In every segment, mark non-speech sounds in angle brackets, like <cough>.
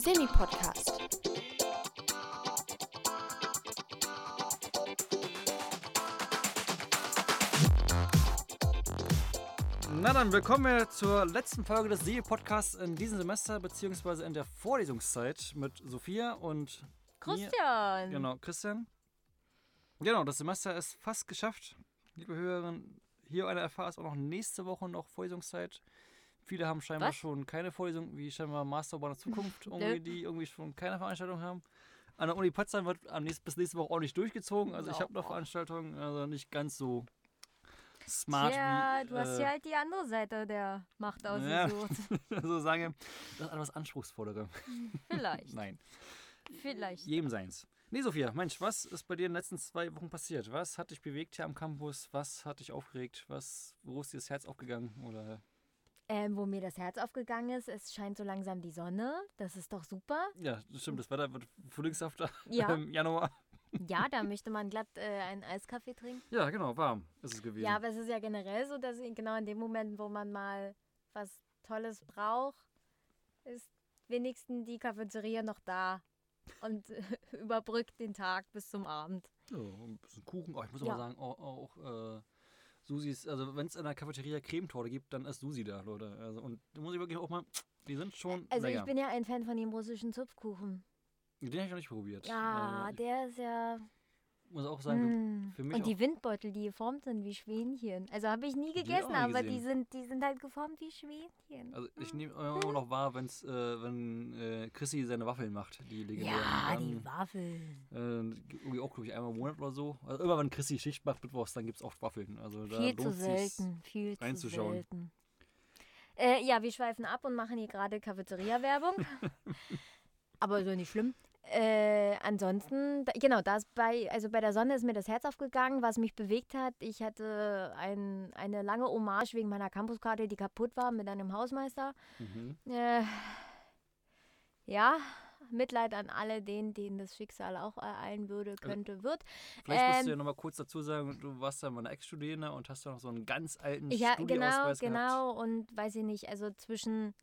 Semi-Podcast. Na dann, willkommen wir zur letzten Folge des Semi-Podcasts in diesem Semester, beziehungsweise in der Vorlesungszeit mit Sophia und Christian. Mir. Genau, Christian. Genau, das Semester ist fast geschafft. Liebe Hörerinnen, hier eine FH ist auch noch nächste Woche noch Vorlesungszeit. Viele haben scheinbar Was? schon keine Vorlesung, wie scheinbar Master der Zukunft, <laughs> irgendwie, die irgendwie schon keine Veranstaltung haben. An der Uni Potsdam wird am nächsten, bis nächste Woche auch nicht durchgezogen. Also ich habe noch Oh. Veranstaltungen, also nicht ganz so smart Ja, wie. du hast äh, ja halt die andere Seite der Macht Ja. ausgesucht. <laughs> so sage, das ist etwas anspruchsvollere. Vielleicht. <laughs> Nein, Vielleicht. jedem seins. Nee, Sophia, Mensch, was ist bei dir in den letzten zwei Wochen passiert? Was hat dich bewegt hier am Campus? Was hat dich aufgeregt? Was, wo ist dir das Herz aufgegangen? Oder Ähm, wo mir das Herz aufgegangen ist, es scheint so langsam die Sonne. Das ist doch super. ja, das stimmt, das Wetter wird frühlingshafter <laughs> Ja. im Januar. Ja, da möchte man glatt äh, einen Eiskaffee trinken. Ja, genau, warm ist es gewesen. Ja, aber es ist ja generell so, dass genau in dem Moment, wo man mal was Tolles braucht, ist wenigstens die Cafeteria noch da und <laughs> überbrückt den Tag bis zum Abend. Ja, ein bisschen Kuchen. Oh, ich muss Ja. aber sagen, auch, auch äh, Susis, also wenn es in der Cafeteria Cremetorte gibt, dann ist Susi da, Leute. Also, und da muss ich wirklich auch mal, die sind schon Also lecker. ich bin ja ein Fan von dem russischen Zupfkuchen. Den habe ich noch nicht probiert. Ja, Also, der ist ja. Muss auch sagen, Mm. für mich Und die Windbeutel, die geformt sind wie Schwänchen. Also habe ich nie Die gegessen, nie aber die sind, die sind halt geformt wie Schwänchen. Also ich nehme immer noch wahr, wenn's, äh, wenn äh, Chrissy seine Waffeln macht, die legendären. ja, dann, die Waffeln. Äh, irgendwie auch, glaube ich, einmal im Monat oder so. Also immer wenn Chrissy Schicht macht, Mittwochs, dann gibt es auch Waffeln. Also da Viel zu selten. Viel zu reinzuschauen. selten. Äh, ja, wir schweifen ab und machen hier gerade Cafeteria-Werbung. <laughs> aber ja nicht schlimm. Äh, ansonsten, da, genau, das bei, also bei der Sonne ist mir das Herz aufgegangen, was mich bewegt hat. Ich hatte ein, eine lange Hommage wegen meiner Campuskarte, die kaputt war, mit einem Hausmeister. Mhm. Äh, ja, Mitleid an alle denen, denen das Schicksal auch ereilen würde, könnte, wird. Vielleicht musst Ähm, du ja nochmal kurz dazu sagen, du warst ja mal eine Ex-Studierende und hast ja noch so einen ganz alten Ja, genau, Studieausweis gehabt. genau. Und weiß ich nicht, also zwischen,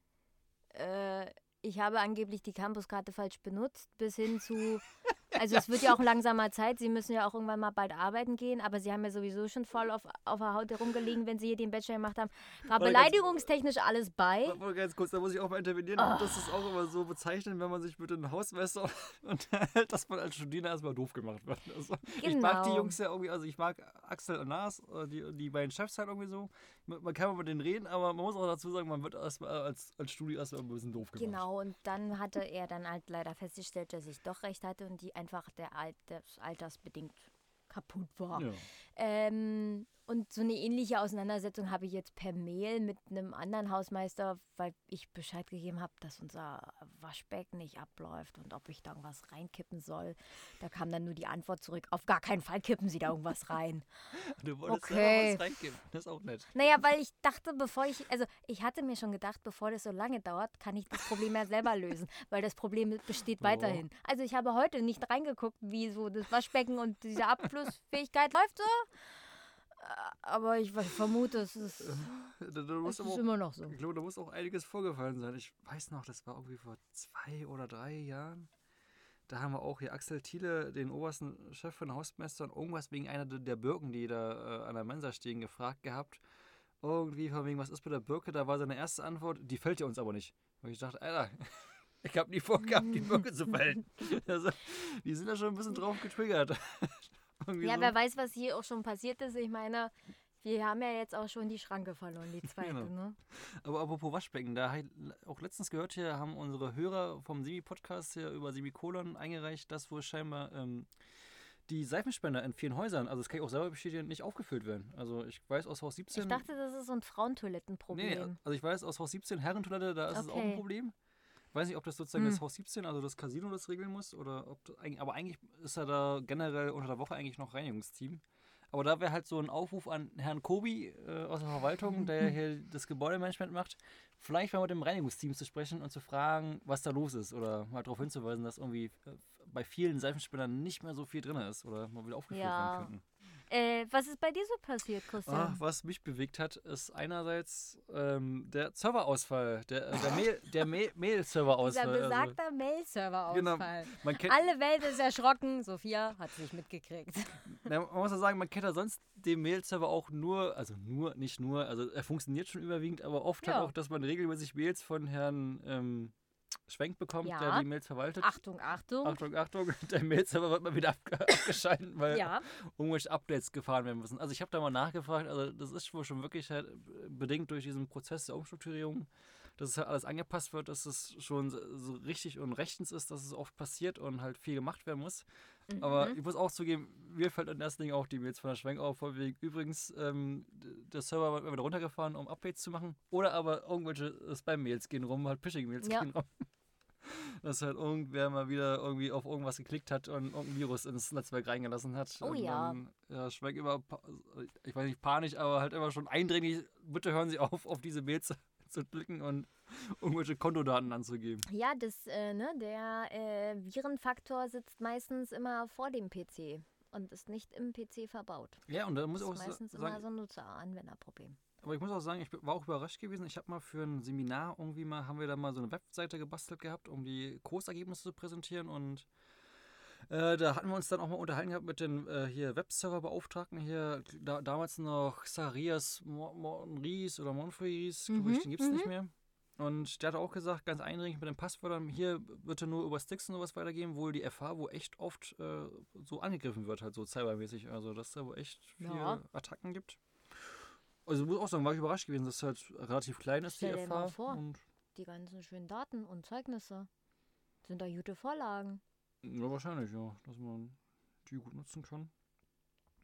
äh, ich habe angeblich die Campuskarte falsch benutzt, bis hin zu, <laughs> <laughs> also es wird ja auch langsamer Zeit, sie müssen ja auch irgendwann mal bald arbeiten gehen, aber sie haben ja sowieso schon voll auf, auf der Haut herumgelegen, wenn sie hier den Bachelor gemacht haben. War Warte, ganz- beleidigungstechnisch alles bei. Warte ganz kurz, da muss ich auch mal intervenieren. Ah. Das ist auch immer so bezeichnend, wenn man sich mit einem Hausmesser <laughs> unterhält, dass man als Studierender erstmal doof gemacht wird. Also, Ich mag die Genau. Jungs ja irgendwie, also ich mag Axel und Lars, äh, die, die beiden Chefs halt irgendwie so. Man kann mal mit denen reden, aber man muss auch dazu sagen, man wird erstmal als, als Studi erstmal ein bisschen doof gemacht. Genau, und dann hatte er dann halt leider festgestellt, dass ich doch recht hatte und die einfach der Alt, des altersbedingt kaputt war. Ja. Ähm, und so eine ähnliche Auseinandersetzung habe ich jetzt per Mail mit einem anderen Hausmeister, weil ich Bescheid gegeben habe, dass unser Waschbecken nicht abläuft und ob ich da irgendwas reinkippen soll. Da kam dann nur die Antwort zurück, auf gar keinen Fall kippen Sie da irgendwas rein. <laughs> Du wolltest Okay. selber was reingeben. Das ist auch nett. Naja, weil ich dachte, bevor ich, also ich hatte mir schon gedacht, bevor das so lange dauert, kann ich das Problem ja selber lösen, <laughs> weil das Problem besteht weiterhin. Also ich habe heute nicht reingeguckt, wie so das Waschbecken und diese Abflussfähigkeit läuft so. Äh, Aber ich vermute, es ist, Da, da es ist auch, immer noch so. ich glaube, da muss auch einiges vorgefallen sein. Ich weiß noch, das war irgendwie vor zwei oder drei Jahren. Da haben wir auch hier Axel Thiele, den obersten Chef von Hausmeister, und irgendwas wegen einer der der Birken, die da äh, an der Mensa stehen, gefragt gehabt. Irgendwie von wegen, was ist mit der Birke? Da war seine erste Antwort, die fällt ja uns aber nicht. Und ich dachte, Alter, <laughs> ich habe nie vorgehabt, die Birke zu fällen. <laughs> Also, die sind da schon ein bisschen drauf getriggert. Irgendwie Ja, so. wer weiß, was hier auch schon passiert ist. Ich meine, wir haben ja jetzt auch schon die Schranke verloren, die zweite, Genau. ne? Aber apropos Waschbecken, da hab ich auch letztens gehört, hier haben unsere Hörer vom Semi-Podcast hier über Semikolon eingereicht, dass wohl scheinbar ähm, die Seifenspender in vielen Häusern, also das kann ich auch selber bestätigen, nicht aufgefüllt werden. Also ich weiß aus Haus 17. Ich dachte, das ist so ein Frauentoilettenproblem. nee, also ich weiß aus Haus 17 Herrentoilette, da ist es auch ein Okay. Problem. Ich weiß nicht, ob das sozusagen Hm. das Haus 17, also das Casino das regeln muss oder ob das, aber eigentlich ist ja da generell unter der Woche eigentlich noch Reinigungsteam. Aber da wäre halt so ein Aufruf an Herrn Kobi äh, aus der Verwaltung, der hier das Gebäudemanagement macht, vielleicht mal mit dem Reinigungsteam zu sprechen und zu fragen, was da los ist. Oder mal darauf hinzuweisen, dass irgendwie äh, bei vielen Seifenspinnern nicht mehr so viel drin ist oder mal wieder aufgefüllt Ja. werden könnten. Äh, was ist bei dir so passiert, Christian? Ah, was mich bewegt hat, ist einerseits ähm, der Serverausfall, der, äh, der, Mail, der <laughs> Mail- Dieser Mail-Serverausfall. also, besagter Mail-Server-Ausfall. Genau. Alle Welt ist erschrocken. Sophia hat es nicht mitgekriegt. na, man muss ja sagen, man kennt ja sonst den Mail-Server auch nur, also nur, nicht nur, also er funktioniert schon überwiegend, aber oft Ja. halt auch, dass man regelmäßig Mails von Herrn ähm, Schwenk bekommt, Ja. der die Mails verwaltet. Achtung, Achtung. Achtung, Achtung, <laughs> der Mail-Server wird mal wieder abge <laughs> abgeschaltet, weil Ja, irgendwelche Updates gefahren werden müssen. Also ich habe da mal nachgefragt, also das ist wohl schon wirklich halt bedingt durch diesen Prozess der Umstrukturierung, dass es halt alles angepasst wird, dass es schon so richtig und rechtens ist, dass es oft passiert und halt viel gemacht werden muss. Aber Mhm. ich muss auch zugeben, mir fällt in erster Linie auch die Mails von der Schwenk auf, von wegen übrigens, ähm, der Server wird wieder runtergefahren, um Updates zu machen. Oder aber irgendwelche Spam-Mails gehen rum, halt Phishing-Mails Ja. gehen rum. <laughs> Dass halt irgendwer mal wieder irgendwie auf irgendwas geklickt hat und irgendein Virus ins Netzwerk reingelassen hat. Oh und ja. Dann, ja, Schwenk immer, ich weiß nicht, panisch, aber halt immer schon eindringlich, bitte hören Sie auf, auf diese Mails <laughs> zu klicken und irgendwelche Kontodaten anzugeben. ja das, äh, ne, der äh, Virenfaktor sitzt meistens immer vor dem PC und ist nicht im PC verbaut. Ja, und da muss Das ich ist auch meistens sagen, immer so ein Nutzer-Anwenderproblem. Aber ich muss auch sagen, ich war auch überrascht gewesen. Ich habe mal für ein Seminar irgendwie mal, haben wir da mal so eine Webseite gebastelt gehabt, um die Kursergebnisse zu präsentieren und äh, da hatten wir uns dann auch mal unterhalten gehabt mit den äh, hier Webserver-Beauftragten hier, da, damals noch Sarias Monries oder Monfries, Mhm, glaube ich, den gibt es nicht mhm. mehr. Und der hat auch gesagt, ganz eindringlich mit den Passwörtern, hier bitte nur über Sticks und sowas weitergeben, wohl die FH, wo echt oft äh, so angegriffen wird, halt so cybermäßig. Also, dass da wo echt viele Ja. Attacken gibt. Also, muss auch sagen, war ich überrascht gewesen, dass es halt relativ klein ist, Stell die dir mal FH. vor. Und Die ganzen schönen Daten und Zeugnisse sind da gute Vorlagen. Ja, wahrscheinlich, ja, dass man die gut nutzen kann.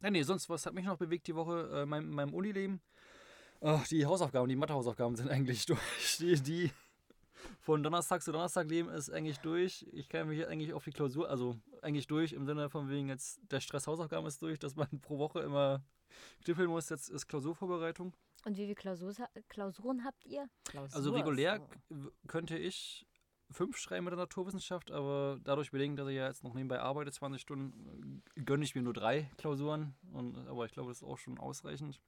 Ja, nee, sonst, was hat mich noch bewegt die Woche äh, mein, in meinem Unileben? Ach, die Hausaufgaben, die Mathehausaufgaben sind <laughs> eigentlich durch. Die, die von Donnerstag zu Donnerstag leben ist eigentlich durch. Ich kann mich eigentlich auf die Klausur, also eigentlich durch im Sinne von wegen jetzt der Stress Hausaufgaben ist durch, dass man <laughs> pro Woche immer knippeln muss. Jetzt ist Klausurvorbereitung. Und wie viele Klausurs, Klausuren habt ihr? Also Klausurs, regulär oh. k- w- könnte ich fünf schreiben mit der Naturwissenschaft, aber dadurch bedingt, dass ich ja jetzt noch nebenbei arbeite, 20 Stunden, äh, gönne ich mir nur drei Klausuren. Und, aber ich glaube, das ist auch schon ausreichend.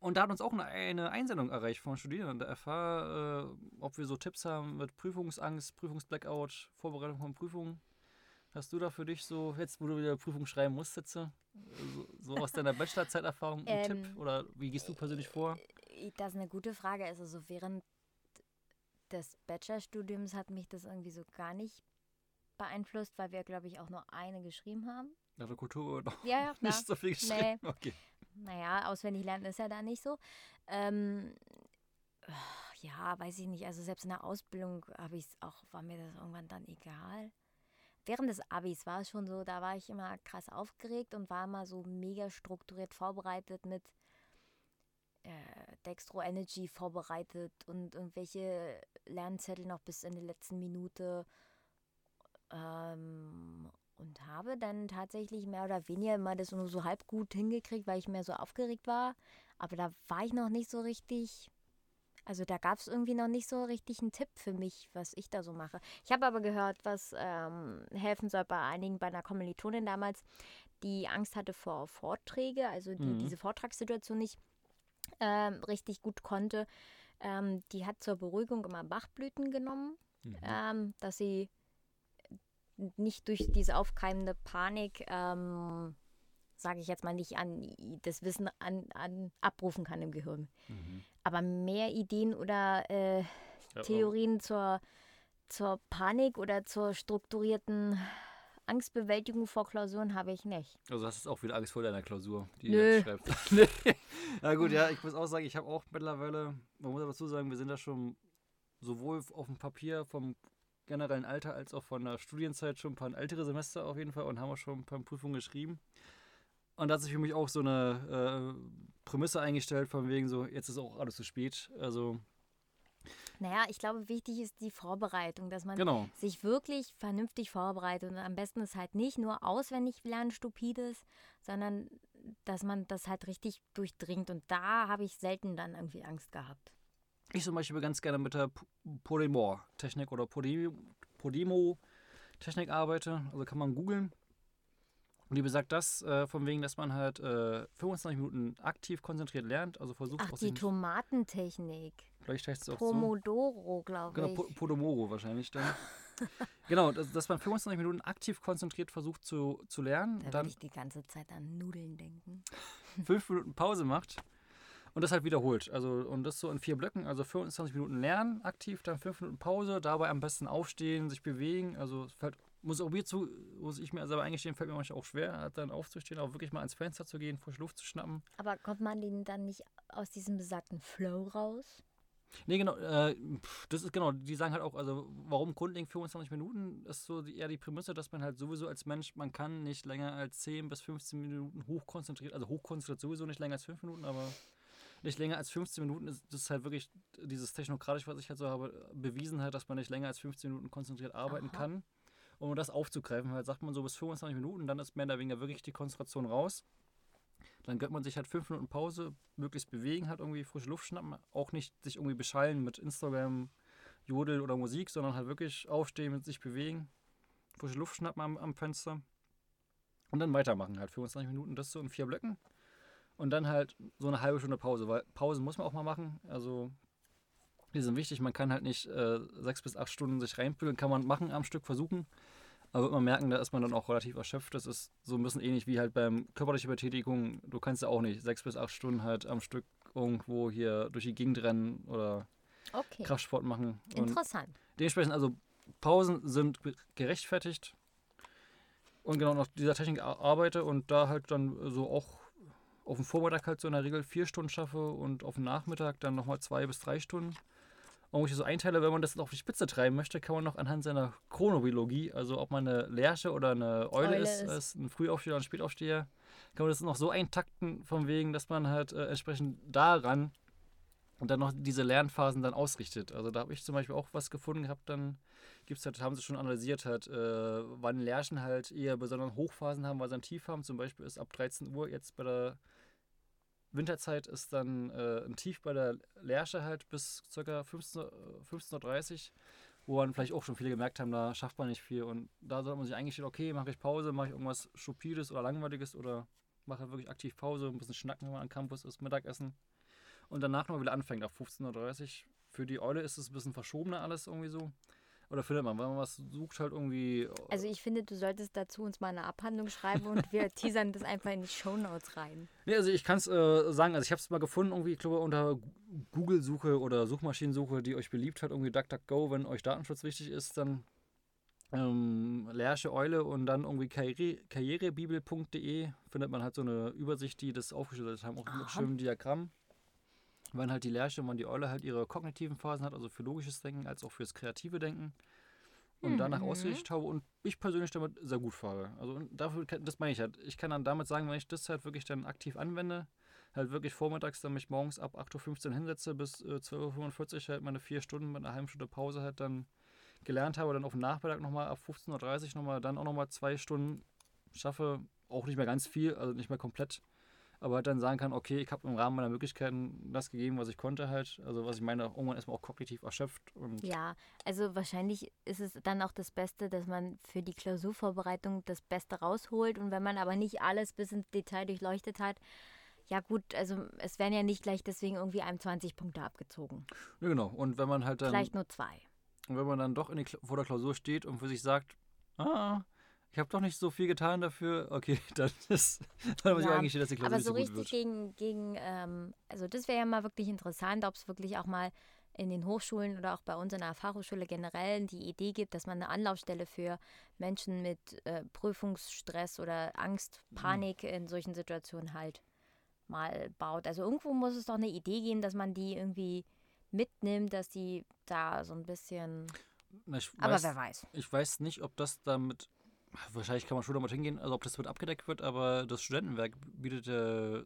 Und da hat uns auch eine, eine Einsendung erreicht von Studierenden der FH, äh, ob wir so Tipps haben mit Prüfungsangst, Prüfungsblackout, Vorbereitung von Prüfungen. Hast du da für dich so, jetzt wo du wieder Prüfung schreiben musst, Sitze, so, so aus deiner Bachelorzeiterfahrung einen <laughs> Ähm, Tipp? Oder wie gehst du persönlich vor? Äh, Das ist eine gute Frage. Also so während des Bachelorstudiums hat mich das irgendwie so gar nicht beeinflusst, weil wir, glaube ich, auch nur eine geschrieben haben. Der Kultur <laughs> noch Ja, ja, nicht so viel geschrieben. Okay. Naja, auswendig lernen ist ja da nicht so. Ähm, ja, weiß ich nicht. Also selbst in der Ausbildung habe ich auch, war mir das irgendwann dann egal. Während des Abis war es schon so, da war ich immer krass aufgeregt und war immer so mega strukturiert vorbereitet mit äh, Dextro Energy vorbereitet und irgendwelche Lernzettel noch bis in die letzten Minute. Ähm, und habe dann tatsächlich mehr oder weniger immer das nur so halb gut hingekriegt, weil ich mehr so aufgeregt war. Aber da war ich noch nicht so richtig. Also da gab es irgendwie noch nicht so richtig einen Tipp für mich, was ich da so mache. Ich habe aber gehört, was ähm, helfen soll bei einigen, bei einer Kommilitonin damals, die Angst hatte vor Vorträge, also die Mhm. diese Vortragssituation nicht ähm, richtig gut konnte. Ähm, die hat zur Beruhigung immer Bachblüten genommen Mhm. ähm, dass sie nicht durch diese aufkeimende Panik, ähm, sage ich jetzt mal, nicht an das Wissen an, an abrufen kann im Gehirn. Mhm. Aber mehr Ideen oder äh, Ja, Theorien zur, zur Panik oder zur strukturierten Angstbewältigung vor Klausuren habe ich nicht. Also hast du auch wieder Angst vor deiner Klausur, die Nö. du jetzt schreibst. <laughs> Na gut, ja, ich muss auch sagen, ich habe auch mittlerweile, man muss dazu sagen, wir sind da schon sowohl auf dem Papier vom generellen Alter als auch von der Studienzeit schon ein paar ältere Semester auf jeden Fall und haben auch schon ein paar Prüfungen geschrieben. Und da hat sich für mich auch so eine äh, Prämisse eingestellt, von wegen so, jetzt ist auch alles zu spät. Also, Naja, ich glaube, wichtig ist die Vorbereitung, dass man genau. sich wirklich vernünftig vorbereitet. Und am besten ist halt nicht nur auswendig lernen, stupides, sondern dass man das halt richtig durchdringt. Und da habe ich selten dann irgendwie Angst gehabt. Ich zum Beispiel ganz gerne mit der P- Podemor-Technik oder Podem- Podemo-Technik arbeite. Also kann man googeln. Und die besagt das, äh, von wegen, dass man halt äh, 25 Minuten aktiv konzentriert lernt, also versucht Ach, die Tomatentechnik. Vielleicht heißt es auch so. Pomodoro, glaube Genau, ich. Po- Podomoro wahrscheinlich dann. <laughs> genau, dass, dass man 25 Minuten aktiv konzentriert versucht zu, zu lernen, da dann würde ich die ganze Zeit an Nudeln denken. <laughs> fünf Minuten Pause macht und das halt wiederholt. Also und das so in vier Blöcken, also 25 Minuten lernen aktiv, dann fünf Minuten Pause, dabei am besten aufstehen, sich bewegen. Also es fällt, muss auch mir zu, muss ich mir selber eingestehen, fällt mir manchmal auch schwer, halt dann aufzustehen, auch wirklich mal ans Fenster zu gehen, frische Luft zu schnappen. Aber kommt man den dann nicht aus diesem besagten Flow raus? Nee, genau, äh, das ist genau, die sagen halt auch, also warum grundlegend 25 Minuten ist so die, eher die Prämisse, dass man halt sowieso als Mensch, man kann nicht länger als 10 bis 15 Minuten hochkonzentriert, also hochkonzentriert sowieso nicht länger als 5 Minuten, aber nicht länger als 15 Minuten ist das ist halt wirklich dieses technokratisch, was ich halt so habe, bewiesen hat, dass man nicht länger als 15 Minuten konzentriert arbeiten Aha. kann. Und um das aufzugreifen, halt sagt man so bis 25 Minuten, dann ist mehr oder weniger wirklich die Konzentration raus. Dann gönnt man sich halt fünf Minuten Pause, möglichst bewegen, halt irgendwie frische Luft schnappen, auch nicht sich irgendwie beschallen mit Instagram, Jodel oder Musik, sondern halt wirklich aufstehen, mit sich bewegen, frische Luft schnappen am, am Fenster. Und dann weitermachen, halt 25 Minuten, das so in vier Blöcken. Und dann halt so eine halbe Stunde Pause, weil Pausen muss man auch mal machen, also die sind wichtig, man kann halt nicht äh, sechs bis acht Stunden sich reinbügeln, kann man machen am Stück versuchen, aber wird man merken, da ist man dann auch relativ erschöpft. Das ist so ein bisschen ähnlich wie halt beim körperlichen Betätigung. Du kannst ja auch nicht sechs bis acht Stunden halt am Stück irgendwo hier durch die Gegend rennen oder Okay. Kraftsport machen. Und Interessant. dementsprechend, also Pausen sind gerechtfertigt. Und genau nach dieser Technik ar- arbeite und da halt dann so auch auf dem Vormittag halt so in der Regel vier Stunden schaffe und auf dem Nachmittag dann nochmal zwei bis drei Stunden. Ich so einteile, wenn man das auf die Spitze treiben möchte, kann man noch anhand seiner Chronobiologie, also ob man eine Lerche oder eine Eule, Eule ist, ist. ist, ein Frühaufsteher oder ein Spätaufsteher, kann man das noch so eintakten, von wegen, dass man halt äh, entsprechend daran und dann noch diese Lernphasen dann ausrichtet. Also da habe ich zum Beispiel auch was gefunden gehabt, dann gibt's halt, haben sie schon analysiert, halt, äh, wann Lerchen halt eher besondere Hochphasen haben, weil sie ein Tief haben. Zum Beispiel ist ab 13 Uhr jetzt bei der Winterzeit ist dann äh, ein Tief bei der Lerche halt bis ca. 15 Uhr- äh, 15.30 Uhr, wo dann vielleicht auch schon viele gemerkt haben, da schafft man nicht viel. Und da sollte man sich eingestehen, okay, mache ich Pause, mache ich irgendwas Stupides oder Langweiliges oder mache wirklich aktiv Pause, ein bisschen schnacken, wenn man am Campus ist, Mittagessen. Und danach noch wieder anfängt, ab 15.30 Uhr. Für die Eule ist es ein bisschen verschobener alles irgendwie so. Oder findet man, wenn man was sucht, halt irgendwie. Also ich finde, du solltest dazu uns mal eine Abhandlung schreiben und wir <laughs> teasern das einfach in die Shownotes rein. Nee, also ich kann es äh, sagen, also ich habe es mal gefunden, irgendwie, ich glaube, unter Google-Suche oder Suchmaschinensuche, die euch beliebt hat, irgendwie DuckDuckGo, wenn euch Datenschutz wichtig ist, dann ähm, Lerche Eule und dann irgendwie karriere, karrierebibel.de findet man halt so eine Übersicht, die das aufgeschlüsselt haben, auch mit schönem Diagramm. Wann halt die Lerche und wann die Eule halt ihre kognitiven Phasen hat, also für logisches Denken als auch fürs kreative Denken. Und danach Mhm. ausgerichtet habe und ich persönlich damit sehr gut fahre. Also dafür, das meine ich halt. Ich kann dann damit sagen, wenn ich das halt wirklich dann aktiv anwende, halt wirklich vormittags dann mich morgens ab 8.15 Uhr hinsetze bis äh, 12.45 Uhr halt meine vier Stunden mit einer halben Stunde Pause halt dann gelernt habe, dann auf dem Nachmittag nochmal ab 15.30 Uhr nochmal, dann auch nochmal zwei Stunden schaffe, auch nicht mehr ganz viel, also nicht mehr komplett, aber halt dann sagen kann, okay, ich habe im Rahmen meiner Möglichkeiten das gegeben, was ich konnte halt, also was ich meine, irgendwann ist man auch kognitiv erschöpft und Ja, also wahrscheinlich ist es dann auch das Beste, dass man für die Klausurvorbereitung das Beste rausholt und wenn man aber nicht alles bis ins Detail durchleuchtet hat, ja gut, also es werden ja nicht gleich deswegen irgendwie einem 20 Punkte abgezogen. ja, genau. Und wenn man halt dann Vielleicht nur zwei. Und wenn man dann doch in die, vor der Klausur steht und für sich sagt, ah, ich habe doch nicht so viel getan dafür, okay, <laughs> dann ist, dann muss ich Ja, eigentlich dass die Klausur Aber nicht so so gut richtig gegen, gegen ähm, also das wäre ja mal wirklich interessant, ob es wirklich auch mal in den Hochschulen oder auch bei uns in der Fachhochschule generell die Idee gibt, dass man eine Anlaufstelle für Menschen mit äh, Prüfungsstress oder Angst, Mhm. Panik in solchen Situationen halt mal baut. Also irgendwo muss es doch eine Idee geben, dass man die irgendwie mitnimmt, dass die da so ein bisschen. Na, Aber weiß, wer weiß. ich weiß nicht, ob das damit, wahrscheinlich kann man schon damit hingehen, also ob das mit abgedeckt wird, aber das Studentenwerk bietet äh,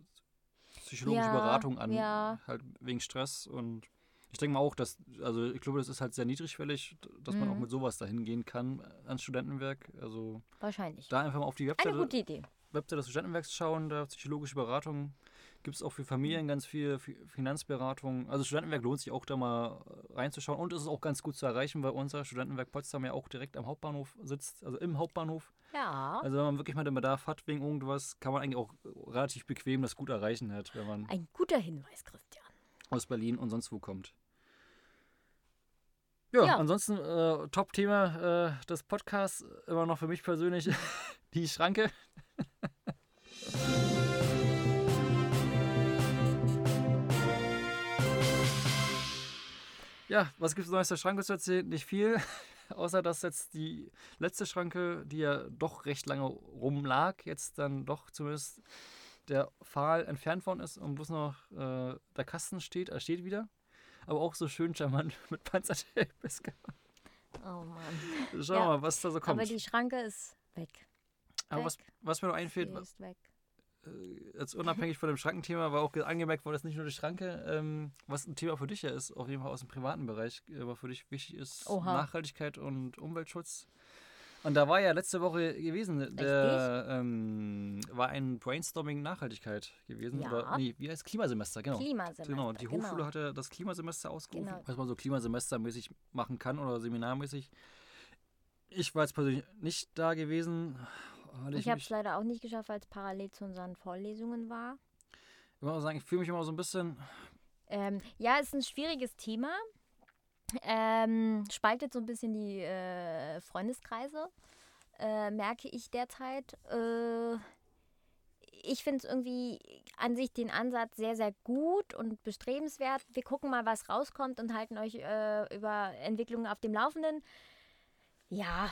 psychologische Ja, Beratung an, ja. halt wegen Stress und ich denke mal auch, dass, also ich glaube, das ist halt sehr niedrigschwellig, dass man auch Mhm. mit sowas dahin gehen kann ans Studentenwerk. Also Wahrscheinlich. da einfach mal auf die Eine Webseite gute Idee. Webseite des Studentenwerks schauen, da psychologische Beratung Gibt es auch für Familien ganz viel Finanzberatung. Also Studentenwerk lohnt sich auch da mal reinzuschauen. Und es ist auch ganz gut zu erreichen, weil unser Studentenwerk Potsdam ja auch direkt am Hauptbahnhof sitzt, also im Hauptbahnhof. Ja. Also wenn man wirklich mal den Bedarf hat wegen irgendwas, kann man eigentlich auch relativ bequem das gut erreichen hat, wenn man Ein guter Hinweis, Christian. aus Berlin und sonst wo kommt. Ja, Ja. ansonsten äh, Top-Thema äh, des Podcasts immer noch für mich persönlich <laughs> die Schranke. <laughs> ja, was gibt es Neues der Schranke zu erzählen? Nicht viel, <laughs> außer dass jetzt die letzte Schranke, die ja doch recht lange rumlag, jetzt dann doch zumindest der Pfahl entfernt worden ist und bloß noch äh, der Kasten steht, er steht wieder. Aber auch so schön charmant <laughs> mit Panzertape. <laughs> Oh Mann. Schauen wir Ja, mal, was da so kommt. Aber die Schranke ist weg. Aber was, weg. was mir noch einfällt, Sie ist weg. äh, jetzt unabhängig von dem Schrankenthema, war auch ge- angemerkt worden, dass nicht nur die Schranke, ähm, was ein Thema für dich ja ist, auf jeden Fall aus dem privaten Bereich, äh, aber für dich wichtig ist, Oha. Nachhaltigkeit und Umweltschutz. Und da war ja letzte Woche gewesen, der ähm, war ein Brainstorming Nachhaltigkeit gewesen. Ja. Oder, nee, wie heißt Klimasemester, genau. Klimasemester. Genau, die Hochschule genau. hatte das Klimasemester ausgerufen, Genau. was man so klimasemestermäßig machen kann oder seminarmäßig. Ich war jetzt persönlich nicht da gewesen. Weil Ich habe es leider auch nicht geschafft, weil es parallel zu unseren Vorlesungen war. Ich muss auch sagen, ich fühle mich immer so ein bisschen. Ähm, ja, ist ein schwieriges Thema. Ähm, spaltet so ein bisschen die äh, Freundeskreise, äh, merke ich derzeit. Äh, ich finde es irgendwie an sich den Ansatz sehr, sehr gut und bestrebenswert. Wir gucken mal, was rauskommt und halten euch äh, über Entwicklungen auf dem Laufenden. Ja,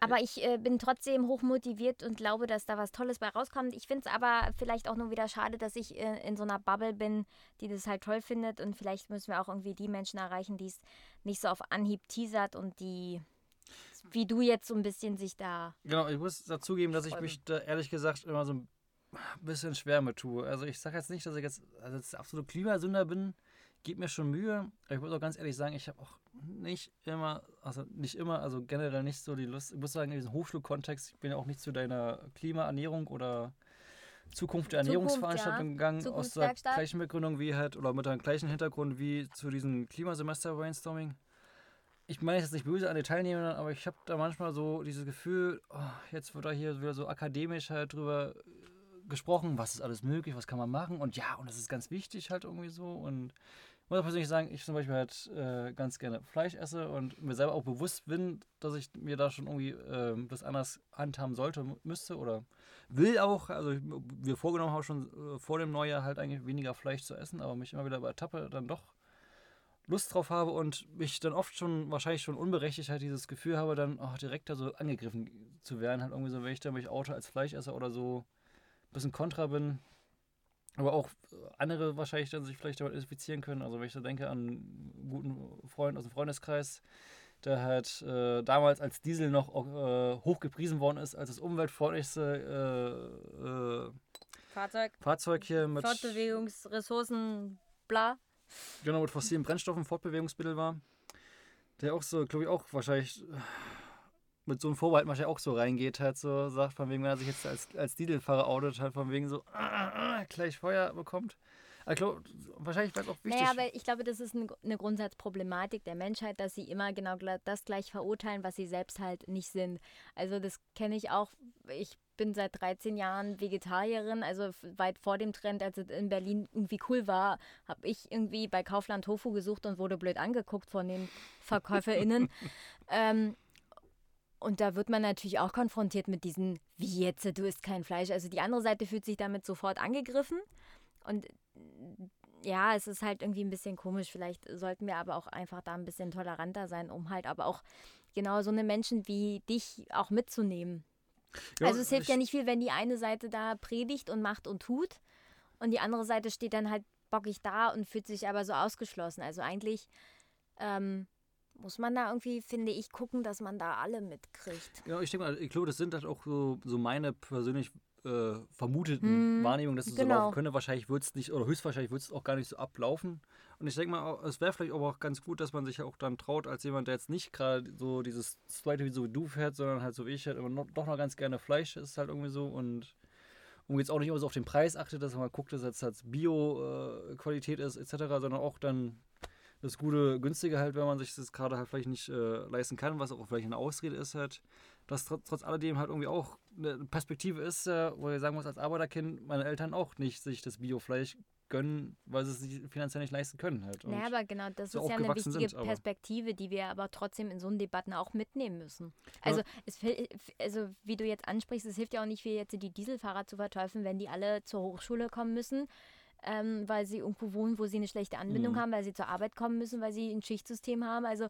aber ich äh, bin trotzdem hochmotiviert und glaube, dass da was Tolles bei rauskommt. Ich finde es aber vielleicht auch nur wieder schade, dass ich äh, in so einer Bubble bin, die das halt toll findet. Und vielleicht müssen wir auch irgendwie die Menschen erreichen, die es nicht so auf Anhieb teasert und die, wie du jetzt so ein bisschen sich da. Genau, ich muss dazugeben, dass ich mich da ehrlich gesagt immer so ein bisschen schwer mit tue. Also ich sage jetzt nicht, dass ich jetzt, also jetzt absolut Klimasünder bin. Gib mir schon Mühe. Ich muss auch ganz ehrlich sagen, ich habe auch nicht immer, also nicht immer, also generell nicht so die Lust. Ich muss sagen, in diesem Hochschulkontext, ich bin ja auch nicht zu deiner Klimaernährung oder Zukunft der Zukunft, Ernährungsveranstaltung ja. gegangen, aus der gleichen Begründung wie halt, oder mit einem gleichen Hintergrund wie zu diesem Klimasemester-Brainstorming. Ich meine jetzt nicht böse an die Teilnehmenden, aber ich habe da manchmal so dieses Gefühl, oh, jetzt wird da hier wieder so akademisch halt drüber gesprochen, was ist alles möglich, was kann man machen? Und ja, und das ist ganz wichtig halt irgendwie so. Und ich muss auch persönlich sagen, ich zum Beispiel halt äh, ganz gerne Fleisch esse und mir selber auch bewusst bin, dass ich mir da schon irgendwie ähm, das anders handhaben sollte, müsste oder will auch. Also ich, wir vorgenommen haben schon äh, vor dem Neujahr halt eigentlich weniger Fleisch zu essen, aber mich immer wieder bei Etappe dann doch Lust drauf habe und mich dann oft schon, wahrscheinlich schon unberechtigt halt dieses Gefühl habe, dann auch direkt da so angegriffen zu werden, halt irgendwie so, wenn ich da mich oute als Fleischesser oder so bisschen kontra bin. Aber auch andere wahrscheinlich dann sich vielleicht damit identifizieren können. Also wenn ich da denke an einen guten Freund aus dem Freundeskreis, der halt äh, damals als Diesel noch äh, hoch gepriesen worden ist, als das umweltfreundlichste äh, äh, Fahrzeug, Fahrzeug hier mit, Fortbewegungsressourcen, bla. genau, mit fossilen Brennstoffen Fortbewegungsmittel war. Der auch so, glaube ich, auch wahrscheinlich mit so einem Vorbehalt wahrscheinlich auch so reingeht, halt so sagt, von wegen, wenn er sich jetzt als, als Dieselfahrer outet, halt von wegen so äh, äh, gleich Feuer bekommt. Glaube, wahrscheinlich wäre es auch wichtig. Naja, aber ich glaube, das ist ein, eine Grundsatzproblematik der Menschheit, dass sie immer genau das gleich verurteilen, was sie selbst halt nicht sind. Also das kenne ich auch. Ich bin seit 13 Jahren Vegetarierin, also weit vor dem Trend, als es in Berlin irgendwie cool war, habe ich irgendwie bei Kaufland Tofu gesucht und wurde blöd angeguckt von den <laughs> VerkäuferInnen. ähm, und da wird man natürlich auch konfrontiert mit diesen, wie jetzt, du isst kein Fleisch. Also die andere Seite fühlt sich damit sofort angegriffen. Und ja, es ist halt irgendwie ein bisschen komisch. Vielleicht sollten wir aber auch einfach da ein bisschen toleranter sein, um halt aber auch genau so eine Menschen wie dich auch mitzunehmen. Ja, also es hilft ja nicht viel, wenn die eine Seite da predigt und macht und tut und die andere Seite steht dann halt bockig da und fühlt sich aber so ausgeschlossen. Also eigentlich ähm, muss man da irgendwie, finde ich, gucken, dass man da alle mitkriegt. Genau, ich denke mal, ich glaube, das sind halt auch so, so meine persönlich äh, vermuteten Hm, Wahrnehmungen, dass es so genau. laufen könnte. Wahrscheinlich wird es nicht, oder höchstwahrscheinlich wird es auch gar nicht so ablaufen. Und ich denke mal, es wäre vielleicht aber auch ganz gut, dass man sich ja auch dann traut, als jemand, der jetzt nicht gerade so dieses zweite wie so wie du fährt, sondern halt so wie ich halt immer noch, doch noch ganz gerne Fleisch ist halt irgendwie so und Und jetzt auch nicht immer so auf den Preis achtet, dass man guckt, dass es jetzt Bio-Qualität ist, etc., sondern auch dann das gute, günstige halt, wenn man sich das gerade halt vielleicht nicht äh, leisten kann, was auch vielleicht eine Ausrede ist halt, dass trotz, trotz alledem halt irgendwie auch eine Perspektive ist, äh, wo ich sagen muss, als Arbeiterkind, meine Eltern auch nicht sich das Biofleisch gönnen, weil sie es sich finanziell nicht leisten können halt. naja, aber genau, das so ist ja eine wichtige sind, Perspektive, die wir aber trotzdem in so einen Debatten auch mitnehmen müssen. Also, es, fil- also wie du jetzt ansprichst, es hilft ja auch nicht viel, jetzt die Dieselfahrer zu verteufeln, wenn die alle zur Hochschule kommen müssen, ähm, weil sie irgendwo wohnen, wo sie eine schlechte Anbindung Mhm. haben, weil sie zur Arbeit kommen müssen, weil sie ein Schichtsystem haben. Also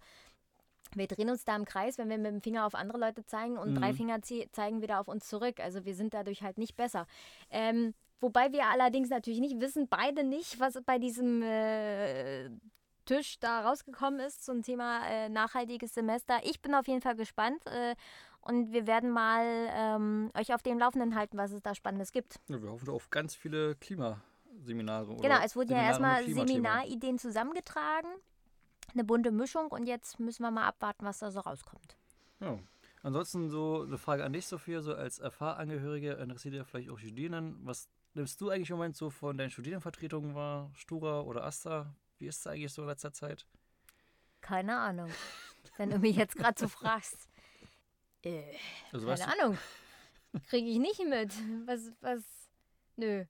wir drehen uns da im Kreis, wenn wir mit dem Finger auf andere Leute zeigen und drei Mhm. Finger zie- zeigen wieder auf uns zurück. Also wir sind dadurch halt nicht besser. Ähm, wobei wir allerdings natürlich nicht wissen, beide nicht, was bei diesem äh, Tisch da rausgekommen ist zum Thema äh, nachhaltiges Semester. Ich bin auf jeden Fall gespannt äh, und wir werden mal ähm, euch auf dem Laufenden halten, was es da Spannendes gibt. Ja, wir hoffen auf ganz viele Klimaseminare. Genau, oder es wurden ja Seminare erstmal mit Klimathema. Seminarideen zusammengetragen. Eine bunte Mischung und jetzt müssen wir mal abwarten, was da so rauskommt. Ja. Ansonsten so eine Frage an dich, Sophia, so als FH-Angehörige interessiert ja vielleicht auch die Studierenden. Was nimmst du eigentlich im Moment so von deinen Studierendenvertretungen wahr? Stura oder Asta? Wie ist es eigentlich so in letzter Zeit? Keine Ahnung. Wenn du mich jetzt gerade so <laughs> fragst. Äh, Also keine Ahnung. Kriege ich nicht mit. Was, was. Nö.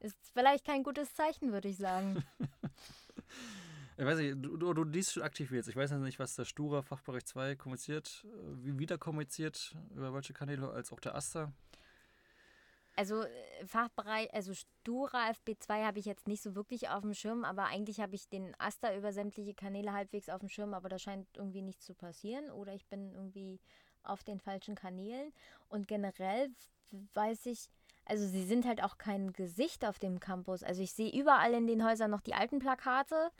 Ist vielleicht kein gutes Zeichen, würde ich sagen. <laughs> ich weiß nicht, du, du, du liest schon aktiv jetzt. Ich weiß ja nicht, was der Stura Fachbereich 2 kommuniziert, äh, wie wieder kommuniziert, über welche Kanäle, als auch der Asta. Also äh, Fachbereich, also Stura FB2 habe ich jetzt nicht so wirklich auf dem Schirm, aber eigentlich habe ich den Asta über sämtliche Kanäle halbwegs auf dem Schirm, aber da scheint irgendwie nichts zu passieren oder ich bin irgendwie auf den falschen Kanälen und generell weiß ich, also sie sind halt auch kein Gesicht auf dem Campus. Also ich sehe überall in den Häusern noch die alten Plakate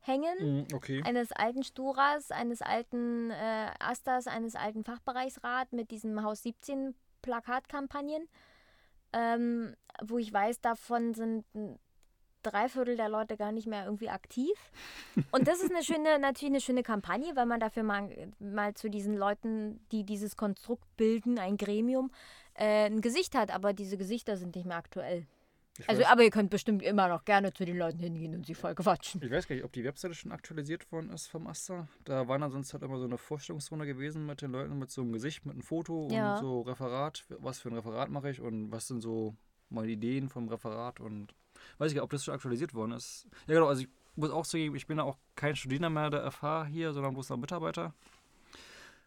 hängen okay. eines alten Sturas, eines alten äh, Astas, eines alten Fachbereichsrat mit diesem Haus 17 Plakatkampagnen, ähm, wo ich weiß, davon sind ein Dreiviertel der Leute gar nicht mehr irgendwie aktiv. Und das ist eine schöne, <laughs> natürlich eine schöne Kampagne, weil man dafür mal, mal zu diesen Leuten, die dieses Konstrukt bilden, ein Gremium, äh, ein Gesicht hat. Aber diese Gesichter sind nicht mehr aktuell. Ich Also, weiß- aber ihr könnt bestimmt immer noch gerne zu den Leuten hingehen und sie voll quatschen. Ich weiß gar nicht, ob die Webseite schon aktualisiert worden ist vom Asta. Da war dann sonst halt immer so eine Vorstellungsrunde gewesen mit den Leuten mit so einem Gesicht, mit einem Foto Ja. und so Referat. Was für ein Referat mache ich und was sind so meine Ideen vom Referat und weiß ich gar nicht, ob das schon aktualisiert worden ist. Ja genau, also ich muss auch zugeben, ich bin ja auch kein Studierender mehr der FH hier, sondern bloß noch Mitarbeiter.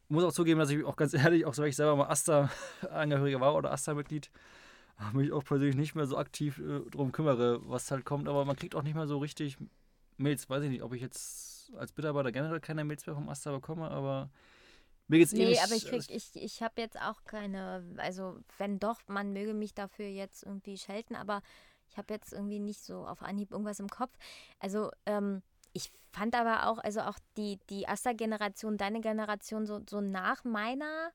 Muss auch zugeben, dass ich auch ganz <laughs> ehrlich, auch so wenn ich selber mal Asta-Angehöriger war oder Asta-Mitglied, mich auch persönlich nicht mehr so aktiv äh, drum kümmere, was halt kommt. Aber man kriegt auch nicht mehr so richtig Mails. Weiß ich nicht, ob ich jetzt als Mitarbeiter generell keine Mails mehr vom Asta bekomme, aber mir geht's Nee, ähnlich. aber ich krieg, ich, ich habe jetzt auch keine, also wenn doch, man möge mich dafür jetzt irgendwie schelten, aber ich habe jetzt irgendwie nicht so auf Anhieb irgendwas im Kopf. Also, ähm, ich fand aber auch, also auch die, die Asta-Generation, deine Generation, so, so nach meiner,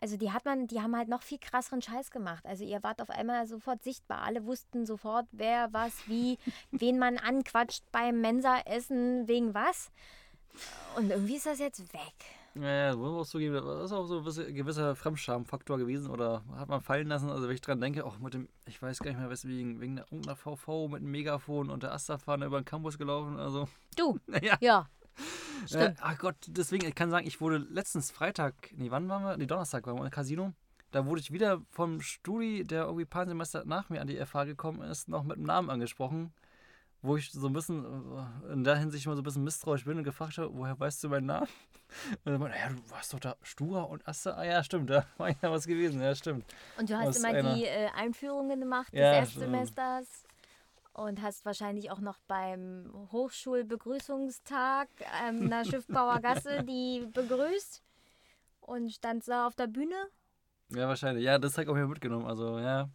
also die hat man, die haben halt noch viel krasseren Scheiß gemacht. Also ihr wart auf einmal sofort sichtbar. Alle wussten sofort, wer, was, wie, <laughs> wen man anquatscht beim Mensa-Essen, wegen was. Und irgendwie ist das jetzt weg. Ja, ja, muss man auch zugeben, das ist auch so ein gewisser Fremdscham-Faktor gewesen oder hat man fallen lassen. Also wenn ich dran denke, auch mit dem, ich weiß gar nicht mehr weswegen, wegen der irgendeiner VV mit dem Megafon und der Asta-Fahne über den Campus gelaufen. Also, Du, <laughs> naja. ja. Äh, Stimmt. ach Gott, deswegen, ich kann sagen, ich wurde letztens Freitag, nee, wann waren wir? Nee, Donnerstag waren wir im Casino. Da wurde ich wieder vom Studi, der irgendwie ein paar Semester nach mir an die FH gekommen ist, noch mit dem Namen angesprochen. Wo ich so ein bisschen in der Hinsicht mal so ein bisschen misstrauisch bin und gefragt habe, woher weißt du meinen Namen? Und dann meinte, ja, du warst doch da Stura und Asse. Ah ja, stimmt, da war ja was gewesen, ja, stimmt. Und du hast Aus immer einer- die äh, Einführungen gemacht des Ja, Erstsemesters und hast wahrscheinlich auch noch beim Hochschulbegrüßungstag ähm, in der <laughs> Schiffbauer Gasse die begrüßt und stand da auf der Bühne. Ja, wahrscheinlich. Ja, das hat auch mir mitgenommen. Also, ja.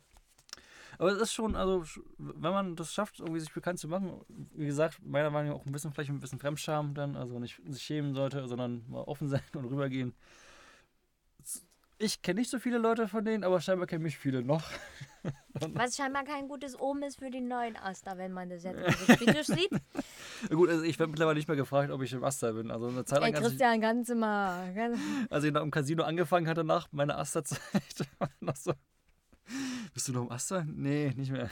Aber es ist schon, also, wenn man das schafft, irgendwie sich bekannt zu machen, wie gesagt, meiner Meinung nach auch ein bisschen, vielleicht ein bisschen Fremdscham dann, also nicht sich schämen sollte, sondern mal offen <laughs> sein und rübergehen. Ich kenne nicht so viele Leute von denen, aber scheinbar kennen mich viele noch. <laughs> Was scheinbar kein gutes Omen ist für den neuen Asta, wenn man das jetzt <laughs> so kritisch sieht. Gut, also ich werde mittlerweile nicht mehr gefragt, ob ich im Asta bin. Also eine Zeit Ey, lang, ich, Christian, ganz immer. Ganz, als ich noch im Casino angefangen hatte nach meiner Asta-Zeit, war noch so, Bist du noch im Aster? Nee, nicht mehr.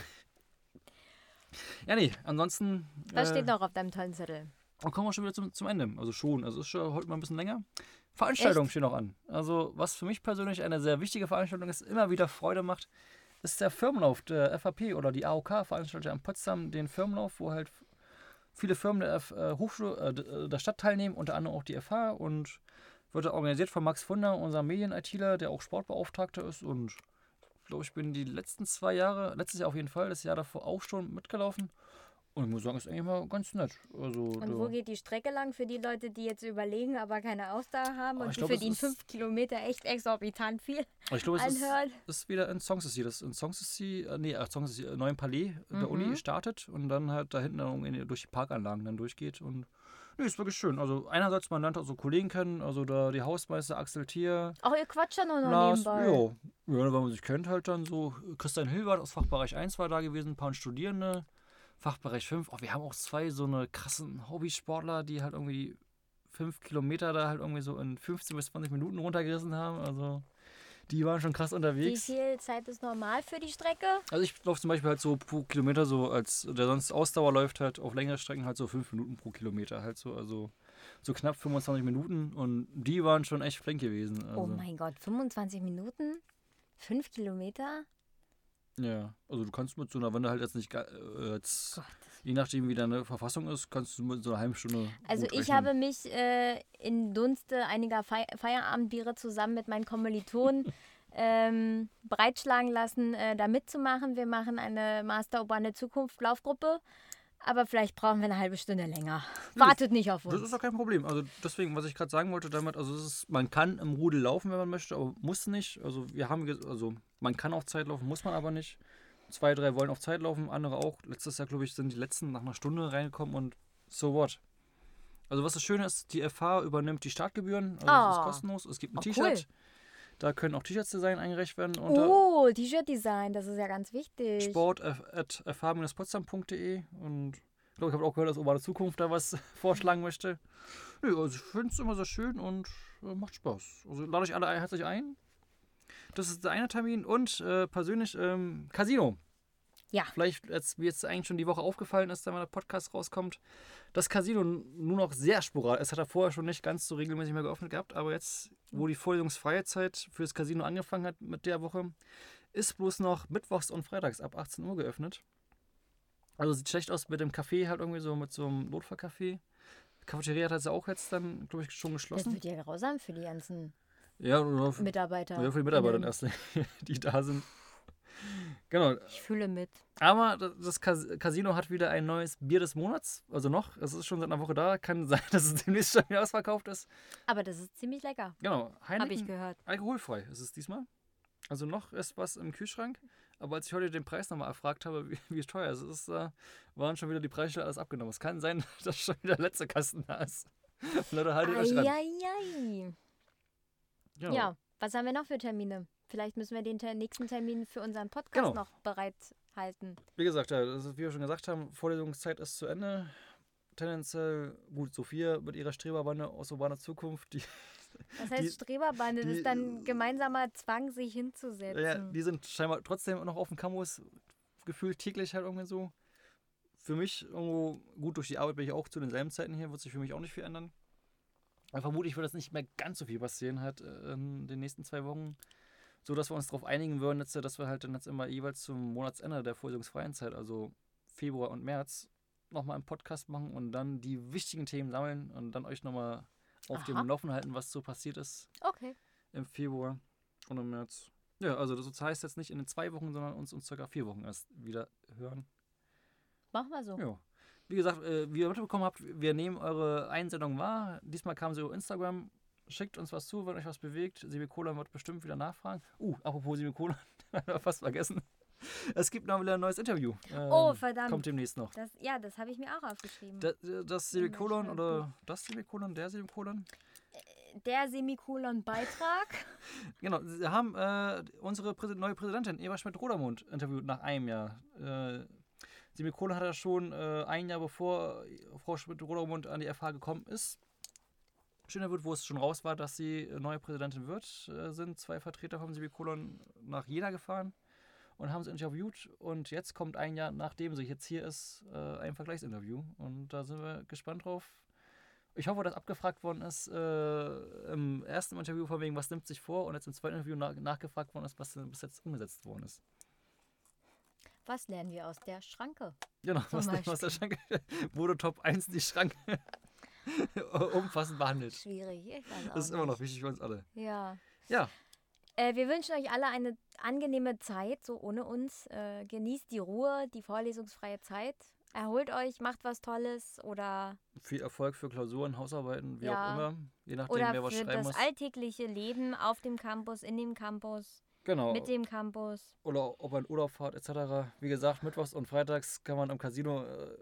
Ja, nee, ansonsten. Was äh, steht noch auf deinem tollen Zettel? Dann kommen wir schon wieder zum, zum Ende. Also schon. Also ist schon heute mal ein bisschen länger. Veranstaltungen stehen noch an. Also, was für mich persönlich eine sehr wichtige Veranstaltung ist, immer wieder Freude macht, ist der Firmenlauf der FAP oder die AOK veranstaltet in Potsdam den Firmenlauf, wo halt viele Firmen der F äh, Hochschule, äh, d- der Stadt teilnehmen, unter anderem auch die FH und wird organisiert von Max Funder, unserem Medien-ITler, der auch Sportbeauftragter ist und glaube, ich bin die letzten zwei Jahre, letztes Jahr auf jeden Fall, das Jahr davor auch schon mitgelaufen und ich muss sagen, ist eigentlich mal ganz nett. Also, Und wo geht die Strecke lang für die Leute, die jetzt überlegen, aber keine Ausdauer haben Ah, und glaub, die ist- fünf Kilometer echt exorbitant viel ich glaube, es ist, ist wieder in Sanssouci. Das in Sanssouci, äh, nee, äh, Sanssouci, äh, neuen Palais der Mhm. Uni startet und dann halt da hinten dann irgendwie durch die Parkanlagen dann durchgeht. Und nee, ist wirklich schön. Also einerseits, man lernt auch so Kollegen kennen, also da die Hausmeister Axel Thier, Auch ihr quatscht ja nur noch Lars, nebenbei. jo, ja, wenn man sich kennt halt dann so. Christian Hilbert aus Fachbereich 1 war da gewesen, ein paar Studierende. Fachbereich 5, oh, wir haben auch zwei so eine krassen Hobbysportler, die halt irgendwie fünf Kilometer da halt irgendwie so in 15 bis 20 Minuten runtergerissen haben. Also die waren schon krass Wie unterwegs. viel Zeit ist normal für die Strecke? Also ich laufe zum Beispiel halt so pro Kilometer so, als der sonst Ausdauer läuft halt auf längere Strecken halt so fünf Minuten pro Kilometer halt so, also so knapp 25 Minuten und die waren schon echt flink gewesen. Also, Oh mein Gott, 25 Minuten? Fünf Kilometer? Ja, also du kannst mit so einer, wenn du halt jetzt nicht, äh, jetzt, je nachdem wie deine Verfassung ist, kannst du mit so einer halben Stunde Also ich rechnen. habe mich äh, in Dunste einiger Fei Feierabendbiere zusammen mit meinen Kommilitonen <laughs> ähm, breitschlagen lassen, äh, da mitzumachen. Wir machen eine Master Urbane Zukunft Laufgruppe, aber vielleicht brauchen wir eine halbe Stunde länger. Wartet nicht auf Das uns. ist doch kein Problem. Also deswegen, was ich gerade sagen wollte damit, also es ist, man kann im Rudel laufen, wenn man möchte, aber muss nicht. Also wir haben, also man kann auf Zeit laufen, muss man aber nicht. Zwei, drei wollen auf Zeit laufen, andere auch. Letztes Jahr, glaube ich, sind die letzten nach einer Stunde reingekommen und so what. Also was das Schöne ist, die FH übernimmt die Startgebühren, also es Ah. ist kostenlos. Es gibt ein Oh, T-Shirt. Da können auch T-Shirts-Design eingereicht werden Oh, T-Shirt-Design, das ist ja ganz wichtig. sport.fh-potsdam.de und ich glaube, ich habe auch gehört, dass Urbane Zukunft da was <laughs> vorschlagen möchte. Nö, also ich finde es immer sehr schön und äh, macht Spaß. Also lade euch alle herzlich ein. Das ist der eine Termin und äh, persönlich ähm, Casino. Ja. Vielleicht, als mir jetzt eigentlich schon die Woche aufgefallen ist, da wenn der Podcast rauskommt, das Casino nur noch sehr sporadisch. Es hat er vorher schon nicht ganz so regelmäßig mehr geöffnet gehabt, aber jetzt, wo die vorlesungsfreie Zeit für das Casino angefangen hat mit der Woche, ist bloß noch mittwochs und freitags ab 18 Uhr geöffnet. Also sieht schlecht aus mit dem Café, halt irgendwie so mit so einem Notfallcafé. Cafeteria hat sie auch jetzt dann, glaube ich, schon Das geschlossen. wird ja grausam für die ganzen Ja, oder für, Mitarbeiter. ja, für die Mitarbeiter Innen. erst, <laughs> die da sind. Genau. Ich fühle mit. Aber das- das Cas- Casino hat wieder ein neues Bier des Monats. Also noch, es ist schon seit einer Woche da. Kann <laughs> sein, dass es demnächst schon wieder ausverkauft ist. Aber das ist ziemlich lecker, Genau. habe ich gehört. alkoholfrei ist es diesmal. Also noch ist was im Kühlschrank. Aber als ich heute den Preis nochmal erfragt habe, <laughs> wie, wie teuer es ist, äh, waren schon wieder die Preise alles abgenommen. Es kann sein, dass schon wieder der letzte Kasten da ist. Leute, haltet euch ran. Genau. Ja, was haben wir noch für Termine? Vielleicht müssen wir den ter nächsten Termin für unseren Podcast Genau. noch bereithalten. Wie gesagt, ja, das ist, wie wir schon gesagt haben, Vorlesungszeit ist zu Ende. Tendenziell, gut, Sophia mit ihrer Streberbande aus urbaner Zukunft, die, <laughs> Das heißt, Die- Streberbande, das die- ist dann gemeinsamer Zwang, sich hinzusetzen. ja, die sind scheinbar trotzdem noch auf dem Campus, gefühlt täglich halt irgendwie so. Für mich irgendwo, gut, durch die Arbeit bin ich auch zu denselben Zeiten hier, wird sich für mich auch nicht viel ändern. Vermutlich wird das nicht mehr ganz so viel passieren halt äh, in den nächsten zwei Wochen. So dass wir uns darauf einigen würden, jetzt, dass wir halt dann jetzt immer jeweils zum Monatsende der vorlesungsfreien Zeit, also Februar und März, nochmal einen Podcast machen und dann die wichtigen Themen sammeln und dann euch nochmal auf Aha. dem Laufen halten, was so passiert ist Okay. im Februar und im März. Ja, also das heißt jetzt nicht in den zwei Wochen, sondern uns in circa vier Wochen erst wieder hören. Machen wir so. Ja. Wie gesagt, äh, wie ihr mitbekommen habt, wir nehmen eure Einsendung wahr. Diesmal kam sie über Instagram. Schickt uns was zu, wenn euch was bewegt. Semikolon wird bestimmt wieder nachfragen. Uh, apropos Semikolon, <laughs> fast vergessen. Es gibt noch wieder ein neues Interview. Ähm, Oh, verdammt. Kommt demnächst noch. Das, ja, das habe ich mir auch aufgeschrieben. Das, das Semikolon oder das Semikolon, der Semikolon? Der Semikolon-Beitrag. <laughs> Genau, sie haben äh, unsere Präsi neue Präsidentin Eva Schmidt-Rodermund interviewt nach einem Jahr. Äh, Semikolon hat er schon äh, ein Jahr bevor Frau Schmidt-Rodermund an die FH gekommen ist. Schöner wird, wo es schon raus war, dass sie äh, neue Präsidentin wird, äh, sind zwei Vertreter vom Semikolon nach Jena gefahren und haben sie interviewt. Und jetzt kommt ein Jahr, nachdem sie jetzt hier ist, äh, ein Vergleichsinterview. Und da sind wir gespannt drauf. Ich hoffe, dass abgefragt worden ist äh, im ersten Interview von wegen, was nimmt sich vor, und jetzt im zweiten Interview nach, nachgefragt worden ist, was denn bis jetzt umgesetzt worden ist. Was lernen wir aus der Schranke? Genau, Zum was denn aus der Schranke <laughs> wurde Top 1 die Schranke <laughs> umfassend behandelt. Schwierig. Ich weiß auch Das ist immer noch nicht. wichtig für uns alle. Ja. Ja, Äh, wir wünschen euch alle eine angenehme Zeit, so ohne uns. Äh, genießt die Ruhe, die vorlesungsfreie Zeit. Erholt euch, macht was Tolles oder, viel Erfolg für Klausuren, Hausarbeiten, wie Ja. auch immer. Je nachdem, oder wer was für schreiben das muss. alltägliche Leben auf dem Campus, in dem Campus, Genau. mit dem Campus. Oder ob man Urlaub fahrt, etc. Wie gesagt, mittwochs und freitags kann man am Casino äh,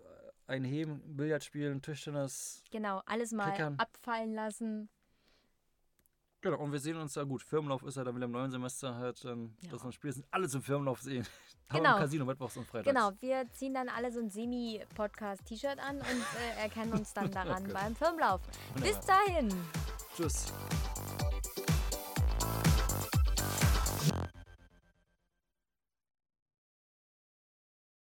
einheben, Billard spielen, Tischtennis. Genau, alles mal Klickern. abfallen lassen. Genau, und wir sehen uns da gut. Firmenlauf ist ja dann wieder im neuen Semester halt, ähm, Ja. dass wir spätestens alle zum Firmenlauf sehen. <laughs> Aber Genau. im Casino mittwochs und freitags. Genau, wir ziehen dann alle so ein Semi-Podcast-T-Shirt an und äh, erkennen uns dann <laughs> daran Gott. beim Firmenlauf. Bis dahin! Tschüss.